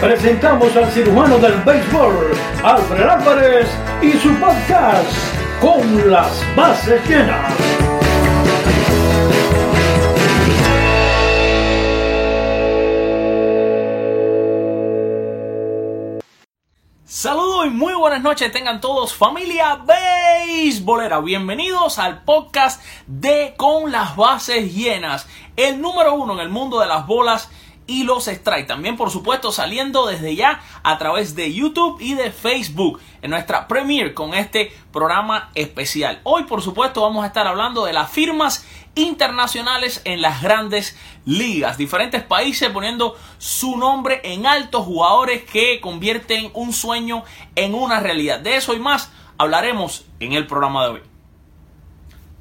presentamos al cirujano del béisbol, Alfred Álvarez, y su podcast, Con las bases llenas. Saludos y muy buenas noches tengan todos familia beisbolera. Bienvenidos al podcast de Con las bases llenas, el número uno en el mundo de las bolas y los strikes. También, por supuesto, saliendo desde ya a través de YouTube y de Facebook en nuestra premiere con este programa especial. Hoy, por supuesto, vamos a estar hablando de las firmas internacionales en las grandes ligas. Diferentes países poniendo su nombre en altos jugadores que convierten un sueño en una realidad. De eso y más hablaremos en el programa de hoy.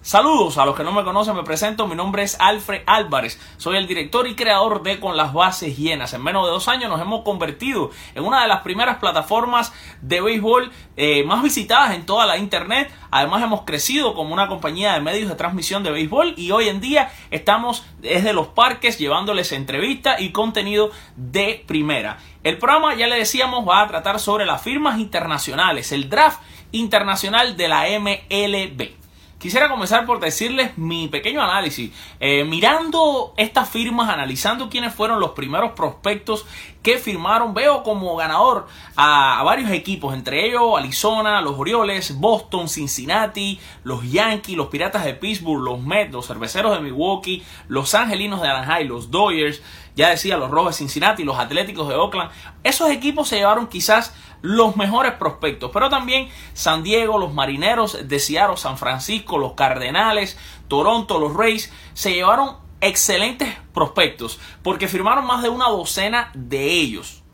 Saludos a los que no me conocen, me presento, mi nombre es Alfred Álvarez, soy el director y creador de Con las Bases Llenas. En menos de dos años nos hemos convertido en una de las primeras plataformas de béisbol eh, más visitadas en toda la internet. Además hemos crecido como una compañía de medios de transmisión de béisbol y hoy en día estamos desde los parques llevándoles entrevistas y contenido de primera. El programa, ya le decíamos, va a tratar sobre las firmas internacionales, el draft internacional de la MLB. Quisiera comenzar por decirles mi pequeño análisis. Eh, mirando estas firmas, analizando quiénes fueron los primeros prospectos que firmaron, veo como ganador a, varios equipos, entre ellos Arizona, los Orioles, Boston, Cincinnati, los Yankees, los Piratas de Pittsburgh, los Mets, los Cerveceros de Milwaukee, los Angelinos de Anaheim, los Dodgers, ya decía, los de Cincinnati, los Atléticos de Oakland. Esos equipos se llevaron quizás los mejores prospectos, pero también San Diego, los Marineros de Seattle, San Francisco, los Cardenales, Toronto, los Rays, se llevaron excelentes prospectos porque firmaron más de una docena de ellos.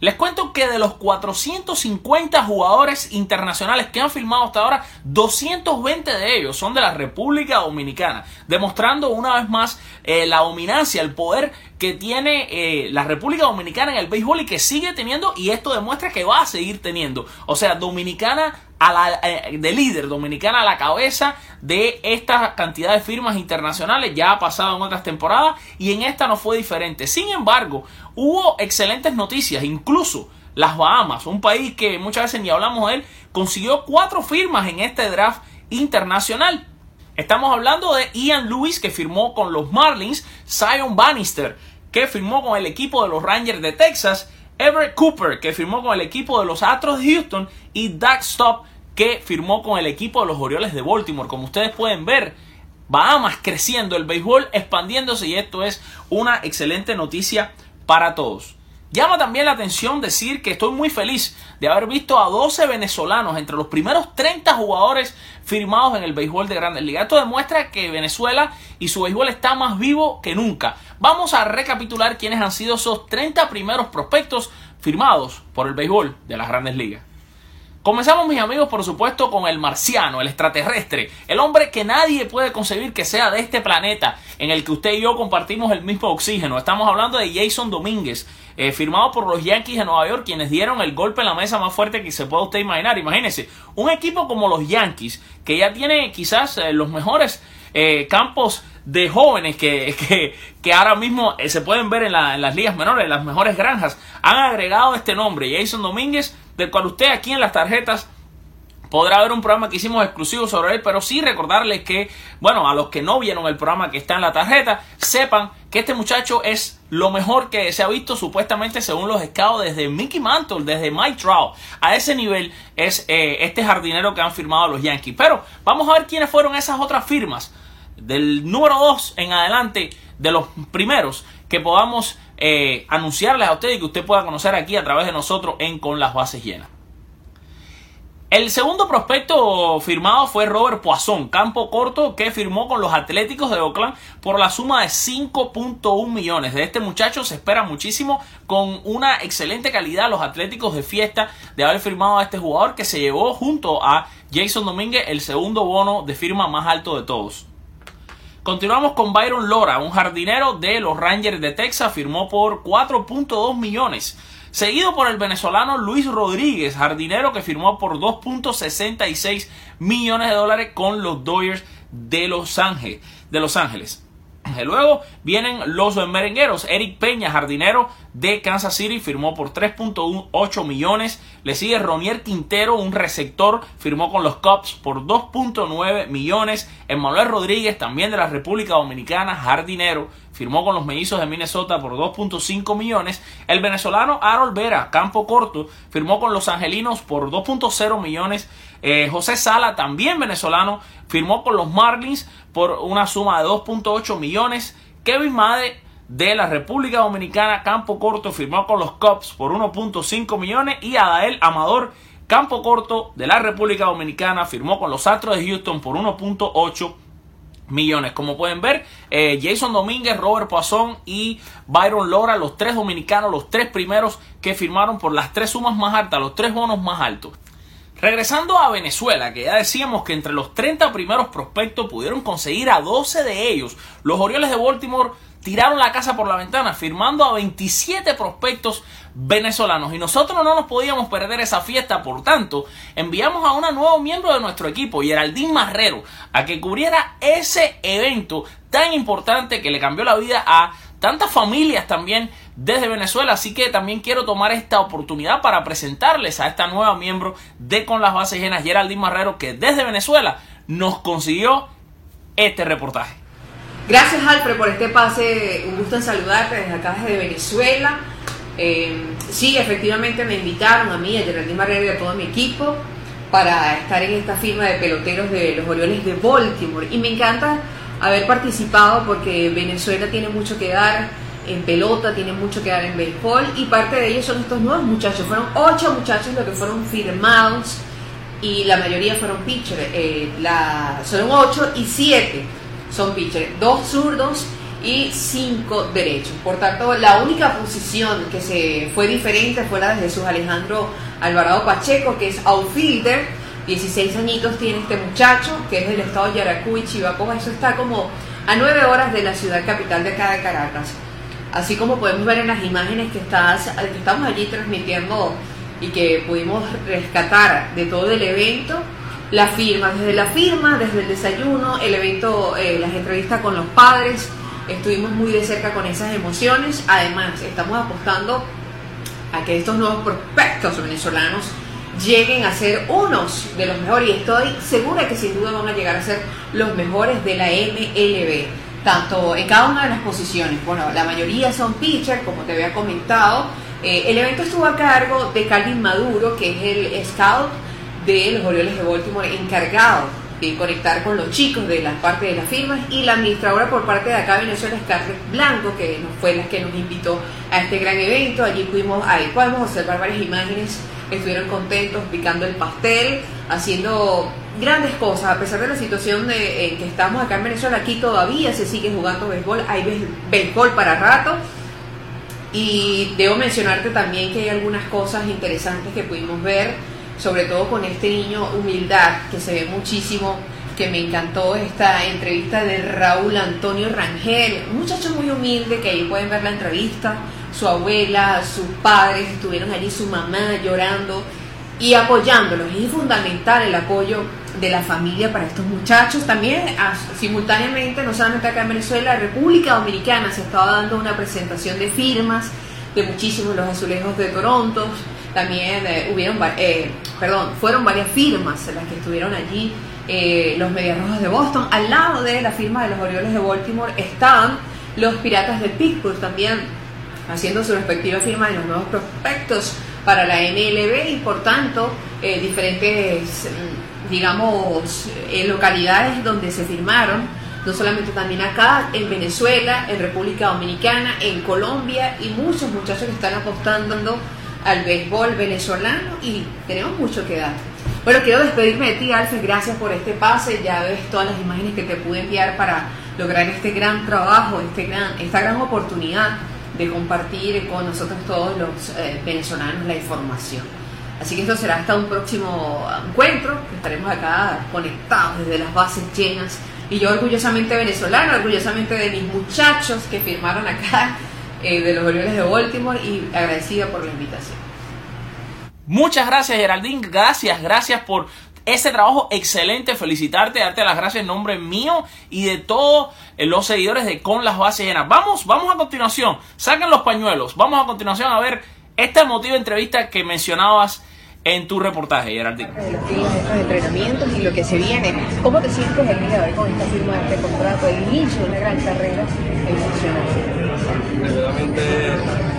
Les cuento que de los 450 jugadores internacionales que han firmado hasta ahora, 220 de ellos son de la República Dominicana, demostrando una vez más eh, la dominancia, el poder que tiene eh, la República Dominicana en el béisbol y que sigue teniendo y esto demuestra que va a seguir teniendo. O sea, Dominicana a la, eh, de líder, Dominicana a la cabeza de esta cantidad de firmas internacionales, ya ha pasado en otras temporadas y en esta no fue diferente. Sin embargo, hubo excelentes noticias, incluso las Bahamas, un país que muchas veces ni hablamos de él, consiguió cuatro firmas en este draft internacional. Estamos hablando de Ian Lewis que firmó con los Marlins, Zion Bannister que firmó con el equipo de los Rangers de Texas, Everett Cooper que firmó con el equipo de los Astros de Houston y Doug Stop que firmó con el equipo de los Orioles de Baltimore. Como ustedes pueden ver, Bahamas creciendo, el béisbol expandiéndose y esto es una excelente noticia para todos. Llama también la atención decir que estoy muy feliz de haber visto a 12 venezolanos entre los primeros 30 jugadores firmados en el béisbol de Grandes Ligas. Esto demuestra que Venezuela y su béisbol está más vivo que nunca. Vamos a recapitular quiénes han sido esos 30 primeros prospectos firmados por el béisbol de las Grandes Ligas. Comenzamos, mis amigos, por supuesto, con el marciano, el extraterrestre, el hombre que nadie puede concebir que sea de este planeta en el que usted y yo compartimos el mismo oxígeno. Estamos hablando de Jason Domínguez, eh, firmado por los Yankees de Nueva York, quienes dieron el golpe en la mesa más fuerte que se pueda usted imaginar. Imagínense, un equipo como los Yankees, que ya tiene quizás eh, los mejores eh, campos de jóvenes que, que, que ahora mismo eh, se pueden ver en, la, en las ligas menores, en las mejores granjas, han agregado este nombre, Jason Domínguez, del cual usted aquí en las tarjetas podrá ver un programa que hicimos exclusivo sobre él, pero sí recordarles que, bueno, a los que no vieron el programa que está en la tarjeta, sepan que este muchacho es lo mejor que se ha visto supuestamente según los scouts desde Mickey Mantle, desde Mike Trout. A ese nivel es eh, este jardinero que han firmado los Yankees. Pero vamos a ver quiénes fueron esas otras firmas del número 2 en adelante, de los primeros que podamos eh, anunciarles a usted y que usted pueda conocer aquí a través de nosotros en Con las Bases Llenas. El segundo prospecto firmado fue Robert Poisson, campo corto, que firmó con los Atléticos de Oakland por la suma de 5.1 millones. De este muchacho se espera muchísimo, con una excelente calidad los Atléticos de fiesta de haber firmado a este jugador que se llevó junto a Jason Domínguez el segundo bono de firma más alto de todos. Continuamos con Byron Lora, un jardinero de los Rangers de Texas, firmó por 4.2 millones seguido por el venezolano Luis Rodríguez, jardinero que firmó por 2.66 millones de dólares con los Dodgers de Los Ángeles. De Los Ángeles. Luego vienen los merengueros. Eric Peña, jardinero de Kansas City, firmó por 3.8 millones. Le sigue Ronier Quintero, un receptor, firmó con los Cubs por 2.9 millones. Emmanuel Rodríguez, también de la República Dominicana, jardinero, firmó con los mellizos de Minnesota por 2.5 millones. El venezolano Harold Vera, campo corto, firmó con los angelinos por 2.0 millones. Eh, José Sala, también venezolano, firmó con los Marlins por una suma de 2.8 millones. Kevin Made de la República Dominicana, campo corto, firmó con los Cubs por 1.5 millones. Y Adael Amador, campo corto de la República Dominicana, firmó con los Astros de Houston por 1.8 millones. Como pueden ver, eh, Jason Domínguez, Robert Poisson y Byron Lora, los tres dominicanos, los tres primeros que firmaron por las tres sumas más altas, los tres bonos más altos. Regresando a Venezuela, que ya decíamos que entre los 30 primeros prospectos pudieron conseguir a 12 de ellos, los Orioles de Baltimore tiraron la casa por la ventana firmando a 27 prospectos venezolanos. Y nosotros no nos podíamos perder esa fiesta, por tanto enviamos a una nuevo miembro de nuestro equipo, Geraldine Marrero, a que cubriera ese evento tan importante que le cambió la vida a tantas familias también desde Venezuela. Así que también quiero tomar esta oportunidad para presentarles a esta nueva miembro de Con las Bases Llenas, Geraldine Marrero, que desde Venezuela nos consiguió este reportaje. Gracias, Alfred, por este pase. Un gusto en saludarte desde acá, desde Venezuela. Eh, sí, efectivamente me invitaron a mí, a Geraldine Marrero y a todo mi equipo para estar en esta firma de peloteros de los Orioles de Baltimore. Y me encanta haber participado porque Venezuela tiene mucho que dar en pelota, tiene mucho que dar en béisbol y parte de ellos son estos nuevos muchachos. Fueron ocho muchachos los que fueron firmados y la mayoría fueron pitchers. Eh, son ocho y siete son pitchers, dos zurdos y cinco derechos. Por tanto, la única posición que se fue diferente fue la de Jesús Alejandro Alvarado Pacheco, que es outfielder 16 añitos tiene este muchacho, que es del estado de Yaracuy, Chivacoa. Eso está como a 9 horas de la ciudad capital de acá de Caracas. Así como podemos ver en las imágenes que, estamos allí transmitiendo y que pudimos rescatar de todo el evento, la firma, desde la firma, desde el desayuno, el evento, eh, las entrevistas con los padres, estuvimos muy de cerca con esas emociones. Además, estamos apostando a que estos nuevos prospectos venezolanos lleguen a ser unos de los mejores y estoy segura que sin duda van a llegar a ser los mejores de la MLB, tanto en cada una de las posiciones. Bueno, la mayoría son pitchers, como te había comentado. Eh, el evento estuvo a cargo de Calvin Maduro, que es el scout de los Orioles de Baltimore, encargado de conectar con los chicos de la parte de las firmas y la administradora por parte de acá Venezuela, Scarlett Blanco, que fue la que nos invitó a este gran evento. Allí pudimos, ahí podemos observar varias imágenes estuvieron contentos picando el pastel, haciendo grandes cosas, a pesar de la situación de, en que estamos acá en Venezuela, aquí todavía se sigue jugando béisbol, hay béisbol para rato. Y debo mencionarte también que hay algunas cosas interesantes que pudimos ver, sobre todo con este niño Humildad, que se ve muchísimo, que me encantó esta entrevista de Raúl Antonio Rangel, un muchacho muy humilde, que ahí pueden ver la entrevista, su abuela, sus padres estuvieron allí, su mamá llorando y apoyándolos. Es fundamental el apoyo de la familia para estos muchachos. También simultáneamente, no solamente acá en Venezuela, República Dominicana se estaba dando una presentación de firmas de muchísimos los azulejos de Toronto. También eh, hubieron, eh, perdón, fueron varias firmas las que estuvieron allí. Eh, los Medias Rojas de Boston, al lado de la firma de los Orioles de Baltimore estaban los Piratas de Pittsburgh también haciendo su respectiva firma de los nuevos prospectos para la MLB y por tanto eh, diferentes, digamos, eh, localidades donde se firmaron, no solamente también acá, en Venezuela, en República Dominicana, en Colombia y muchos muchachos que están apostando al béisbol venezolano y tenemos mucho que dar. Bueno, quiero despedirme de ti, Alfred. Gracias por este pase. Ya ves todas las imágenes que te pude enviar para lograr este gran trabajo, este gran, esta gran oportunidad de compartir con nosotros todos los eh, venezolanos la información. Así que esto será hasta un próximo encuentro, estaremos acá conectados desde las bases llenas. Y yo orgullosamente venezolano, orgullosamente de mis muchachos que firmaron acá eh, de los Orioles de Baltimore y agradecida por la invitación. Muchas gracias Geraldine, gracias, gracias por ese trabajo excelente, felicitarte, darte las gracias en nombre mío y de todos los seguidores de Con las Bases Llenas. Vamos, vamos a continuación, saquen los pañuelos, vamos a continuación a ver esta emotiva entrevista que mencionabas en tu reportaje, Geraldine. De los estos entrenamientos y lo que se viene. ¿Cómo te sientes el día de hoy con esta firma de este contrato, el inicio de una gran carrera Realmente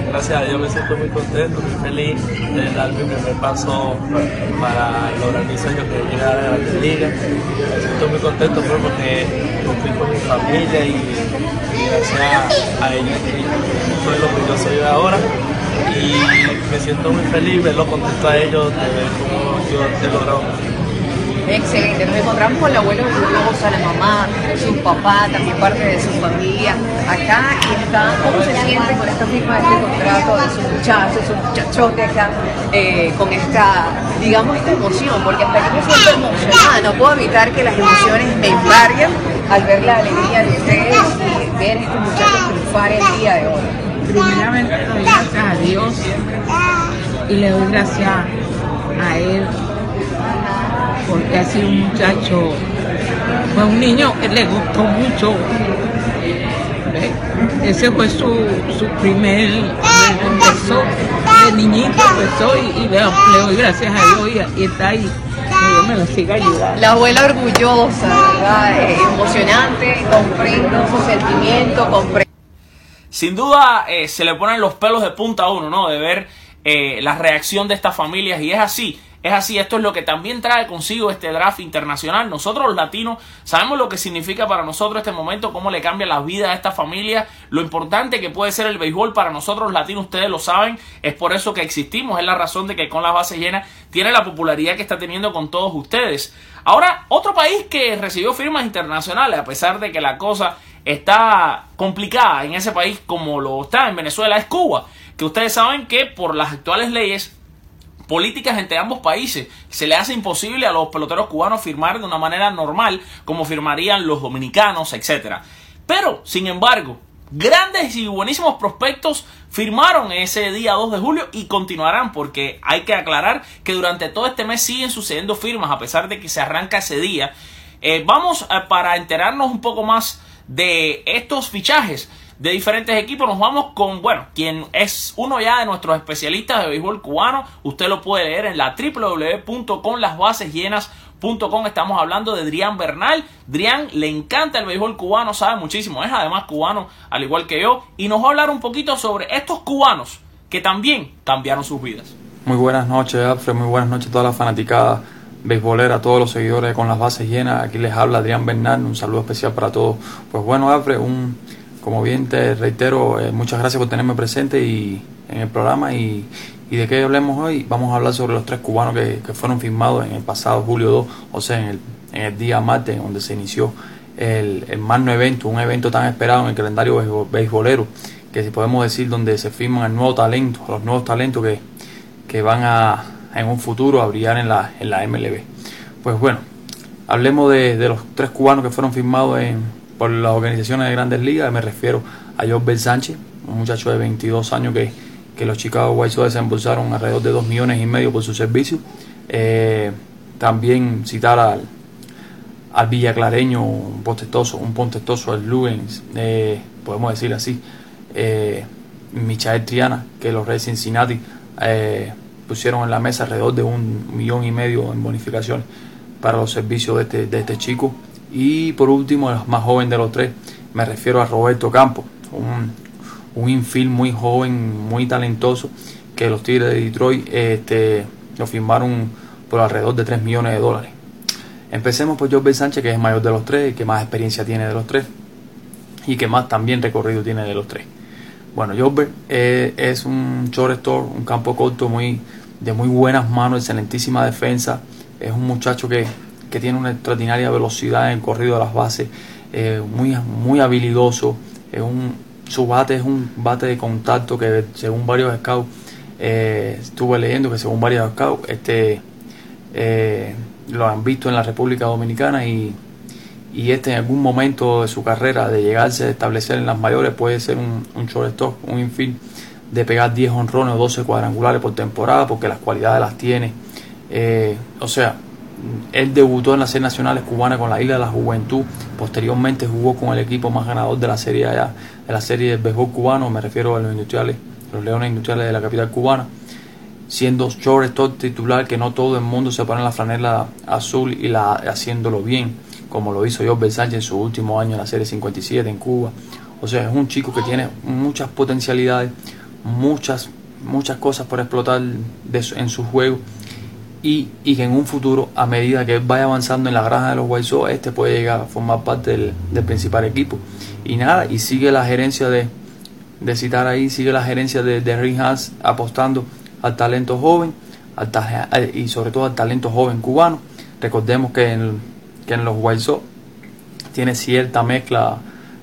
gracias a Dios me siento muy contento, muy feliz de dar mi primer paso para lograr mi sueño que es llegar a la liga. Me siento muy contento porque estoy con mi familia y, gracias a ellos soy lo que yo soy ahora y me siento muy feliz verlo contento a ellos de ver cómo yo he logrado Excelente, nos encontramos con el abuelo de la mamá, su papá, también parte de su familia acá está, ¿cómo se siente con esta firma de este contrato de su muchacho, su muchachote acá, eh, con esta, digamos, esta emoción? Porque hasta que me siento emocionada, no puedo evitar que las emociones me embarguen al ver la alegría de ustedes y ver a estos muchachos triunfar el día de hoy. Primeramente doy gracias a Dios y le doy gracias a Él porque ha sido un muchacho, fue un niño que le gustó mucho. Ese fue su, su primer, empezó, de niñito empezó y, le, doy gracias a Dios y, está ahí. Dios me lo siga ayudando. La abuela orgullosa. Eh, emocionante, comprendo su sentimiento, comprendo. Sin duda eh, se le ponen los pelos de punta a uno, ¿no? De ver eh, la reacción de estas familias y es así. Es así, esto es lo que también trae consigo este draft internacional. Nosotros los latinos sabemos lo que significa para nosotros este momento, cómo le cambia la vida a esta familia, lo importante que puede ser el béisbol para nosotros los latinos, ustedes lo saben, es por eso que existimos, es la razón de que con las bases llenas tiene la popularidad que está teniendo con todos ustedes. Ahora, otro país que recibió firmas internacionales, a pesar de que la cosa está complicada en ese país como lo está en Venezuela, es Cuba, que ustedes saben que por las actuales leyes políticas entre ambos países. Se le hace imposible a los peloteros cubanos firmar de una manera normal como firmarían los dominicanos, etc. Pero, sin embargo, grandes y buenísimos prospectos firmaron ese día 2 de julio y continuarán porque hay que aclarar que durante todo este mes siguen sucediendo firmas a pesar de que se arranca ese día. Eh, vamos a, para enterarnos un poco más de estos fichajes de diferentes equipos. Nos vamos con, bueno, quien es uno ya de nuestros especialistas de béisbol cubano. Usted lo puede leer en la www.conlasbasesllenas.com. Estamos hablando de Drian Bernal. Drian le encanta el béisbol cubano, sabe muchísimo. Es además cubano, al igual que yo. Y nos va a hablar un poquito sobre estos cubanos que también cambiaron sus vidas. Muy buenas noches, Alfred. Muy buenas noches a todas las fanaticadas beisboleras, a todos los seguidores con las bases llenas. Aquí les habla Adrián Bernal. Un saludo especial para todos. Pues bueno, Alfred, un como bien te reitero, eh, muchas gracias por tenerme presente y, en el programa y, de qué hablemos hoy. Vamos a hablar sobre los tres cubanos que, fueron firmados en el pasado julio 2, o sea, en el, en el día martes, donde se inició el, el magno evento, un evento tan esperado en el calendario beisbolero, que si podemos decir donde se firman el nuevo talento, los nuevos talentos que, que van a en un futuro a brillar en la, en la MLB. Pues bueno, hablemos de, de los tres cubanos que fueron firmados en, por las organizaciones de grandes ligas, me refiero a Josbert Sánchez, un muchacho de 22 años que, que los Chicago White Sox desembolsaron alrededor de 2 millones y medio por su servicio. Eh, también citar al, al villaclareño, un pontestoso, un pontestoso al Lugens, eh, podemos decir así, eh, Michael Triana, que los Reds Cincinnati eh, pusieron en la mesa alrededor de un millón y medio en bonificaciones para los servicios de este, de este chico. Y por último, el más joven de los tres, me refiero a Roberto Campos, un, un infield muy joven, muy talentoso, que los Tigres de Detroit este, lo firmaron por alrededor de 3 millones de dólares. Empecemos por Jorge Sánchez, que es el mayor de los tres, que más experiencia tiene de los tres y que más también recorrido tiene de los tres. Bueno, Jorge eh, es un shortstop, un campo corto muy, de muy buenas manos, excelentísima defensa, Es un muchacho que, que tiene una extraordinaria velocidad en el corrido de las bases, eh, muy, muy habilidoso. Es un, su bate es un bate de contacto que según varios scouts, eh, estuve leyendo que según varios scouts, este, eh, lo han visto en la República Dominicana y, y este en algún momento de su carrera de llegarse a establecer en las mayores puede ser un, un shortstop, un infield de pegar 10 honrones o 12 cuadrangulares por temporada porque las cualidades las tiene. Eh, o sea, él debutó en las series nacionales cubanas con la Isla de la Juventud. Posteriormente jugó con el equipo más ganador de la serie allá, de la serie de béisbol cubano. Me refiero a los industriales, los Leones Industriales de la capital cubana. Siendo shortstop titular, que no todo el mundo se pone la flanela azul y la, haciéndolo bien, como lo hizo Jorge Sánchez en su último año en la serie 57 en Cuba. O sea, es un chico que tiene muchas potencialidades, muchas, muchas cosas por explotar en su juego y, y que en un futuro, a medida que vaya avanzando en la granja de los White Sox, este puede llegar a formar parte del, principal equipo. Y nada, y sigue la gerencia de, de citar ahí, sigue la gerencia de, de Haas apostando al talento joven al al- y sobre todo al talento joven cubano. Recordemos que en, que en los White tiene cierta mezcla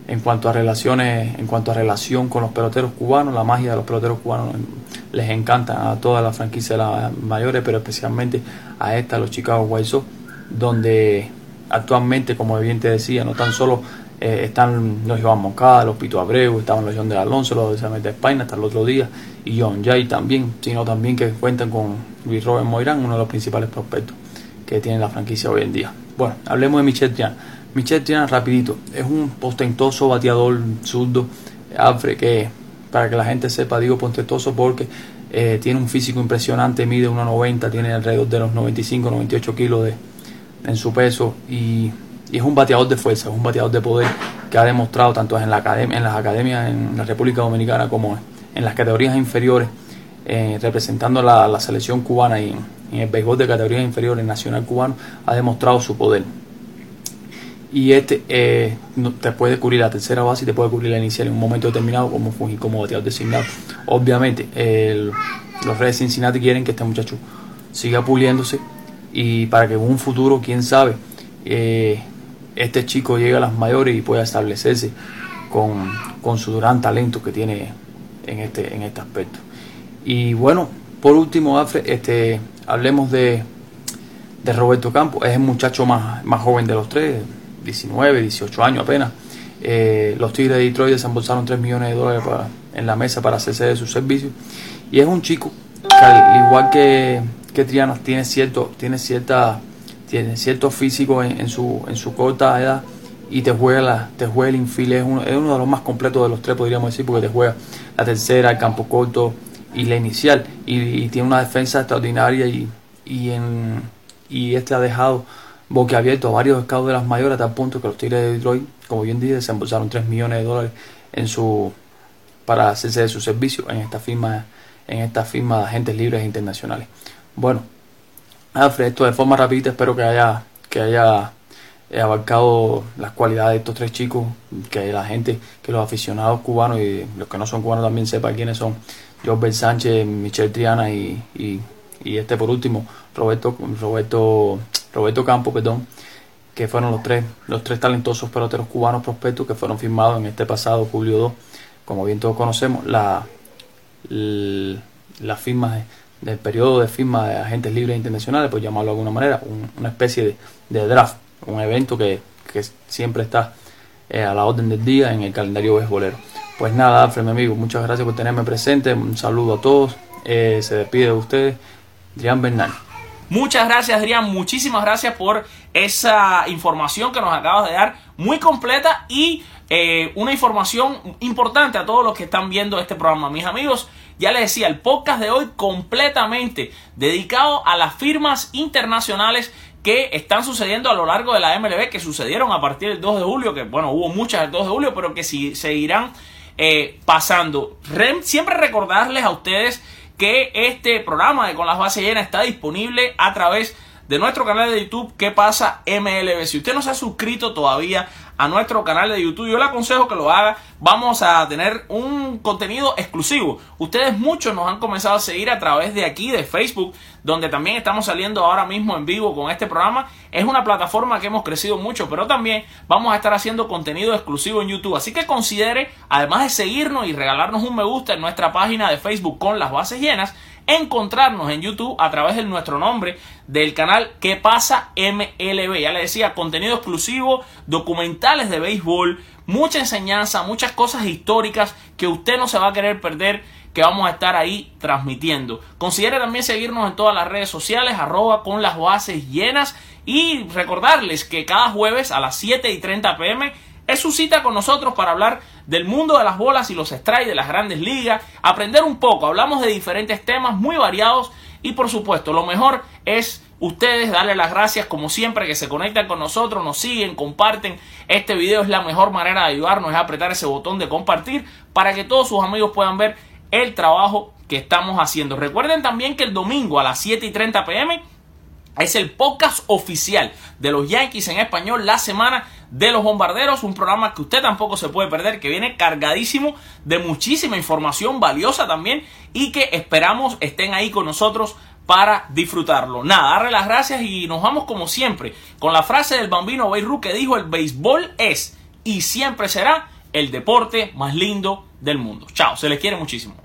en cuanto a relaciones, en cuanto a relación con los peloteros cubanos, la magia de los peloteros cubanos les encanta a todas las franquicias de mayores, pero especialmente a esta, los Chicago White donde actualmente, como bien te decía, no tan solo eh, están los Iván Moncada, los Pito Abreu, estaban los John de Alonso, los de de España hasta el otro día, y John Jay también, sino también que cuentan con Luis Robert Moirán, uno de los principales prospectos que tiene la franquicia hoy en día. Bueno, hablemos de Michel Triana. Michel Triana, rapidito, es un postentoso bateador zurdo, Alfred, que para que la gente sepa, digo postentoso porque eh, tiene un físico impresionante, mide 1,90, tiene alrededor de los 95, 98 kilos de, en su peso y, y es un bateador de fuerza, es un bateador de poder que ha demostrado tanto en, la academia, en las academias en la República Dominicana como en las categorías inferiores, eh, representando la, la selección cubana y en, el béisbol de categorías inferiores nacional cubano, ha demostrado su poder y este eh, te puede cubrir la tercera base y te puede cubrir la inicial en un momento determinado como como bateador designado. Obviamente, el- los Reds Cincinnati quieren que este muchacho siga puliéndose y para que en un futuro, quién sabe, eh, este chico llegue a las mayores y pueda establecerse con, con su gran talento que tiene en este, en este aspecto. Y bueno, por último, Alfred, este, hablemos de, de Roberto Campos. Es el muchacho más, más joven de los tres, 19, 18 años apenas. Eh, los Tigres de Detroit desembolsaron 3 millones de dólares para- en la mesa para hacerse de sus servicios. Y es un chico que al igual que, que Triana tiene cierto, tiene cierta, tiene cierto físico en, su, en su corta edad y te juega te juega el infield, es uno, es uno de los más completos de los tres podríamos decir, porque te juega la tercera, el campo corto y la inicial, y, tiene una defensa extraordinaria y, y en y este ha dejado boquiabierto a varios scouts de las mayores a tal punto que los Tigres de Detroit, como bien dije, desembolsaron 3 millones de dólares en su para hacerse de su servicio en esta firma en esta firma de agentes libres internacionales. Bueno, Alfred, esto de forma rapidita espero que haya que haya eh, abarcado las cualidades de estos tres chicos, que la gente, que los aficionados cubanos y los que no son cubanos también sepan quiénes son. Jorge Sánchez, Michel Triana y, y, este por último, Roberto, Roberto, Roberto Campo, perdón, que fueron los tres, los tres talentosos peloteros cubanos prospectos que fueron firmados en este pasado julio 2. Como bien todos conocemos, la, la firma de- del periodo de firma de agentes libres internacionales, por llamarlo de alguna manera, un- una especie de, draft, un evento que, que siempre está eh, a la orden del día en el calendario beisbolero. Pues nada, Alfred, mi amigo, muchas gracias por tenerme presente, un saludo a todos, eh, se despide de ustedes, Adrián Bernal. Muchas gracias, Adrián. Muchísimas gracias por esa información que nos acabas de dar, muy completa y eh, una información importante a todos los que están viendo este programa. Mis amigos, ya les decía, el podcast de hoy completamente dedicado a las firmas internacionales que están sucediendo a lo largo de la MLB, que sucedieron a partir del 2 de julio, que bueno, hubo muchas el 2 de julio, pero que sí, seguirán eh, pasando. Siempre recordarles a ustedes que este programa de Con las Bases Llenas está disponible a través de nuestro canal de YouTube ¿Qué pasa MLB? Si usted no se ha suscrito todavía a nuestro canal de YouTube, yo le aconsejo que lo haga. Vamos a tener un contenido exclusivo. Ustedes muchos nos han comenzado a seguir a través de aquí, de Facebook, donde también estamos saliendo ahora mismo en vivo con este programa. Es una plataforma que hemos crecido mucho, pero también vamos a estar haciendo contenido exclusivo en YouTube. Así que considere, además de seguirnos y regalarnos un me gusta en nuestra página de Facebook con las bases llenas, encontrarnos en YouTube a través de nuestro nombre del canal Que pasa MLB. Ya le decía, contenido exclusivo, documentales de béisbol, mucha enseñanza, muchas cosas históricas que usted no se va a querer perder que vamos a estar ahí transmitiendo. Considere también seguirnos en todas las redes sociales, arroba con las bases llenas y recordarles que cada jueves a las 7 y 30 pm es su cita con nosotros para hablar del mundo de las bolas y los strikes de las grandes ligas, aprender un poco, hablamos de diferentes temas muy variados y por supuesto lo mejor es ustedes darle las gracias como siempre que se conectan con nosotros, nos siguen, comparten. Este video es la mejor manera de ayudarnos, es apretar ese botón de compartir para que todos sus amigos puedan ver el trabajo que estamos haciendo. Recuerden también que el domingo a las 7 y 30 pm es el podcast oficial de los Yankees en español, la semana de los bombarderos, un programa que usted tampoco se puede perder, que viene cargadísimo de muchísima información valiosa también y que esperamos estén ahí con nosotros para disfrutarlo. Nada, darle las gracias y nos vamos como siempre con la frase del bambino Beirut que dijo el béisbol es y siempre será el deporte más lindo del mundo. Chao, se les quiere muchísimo.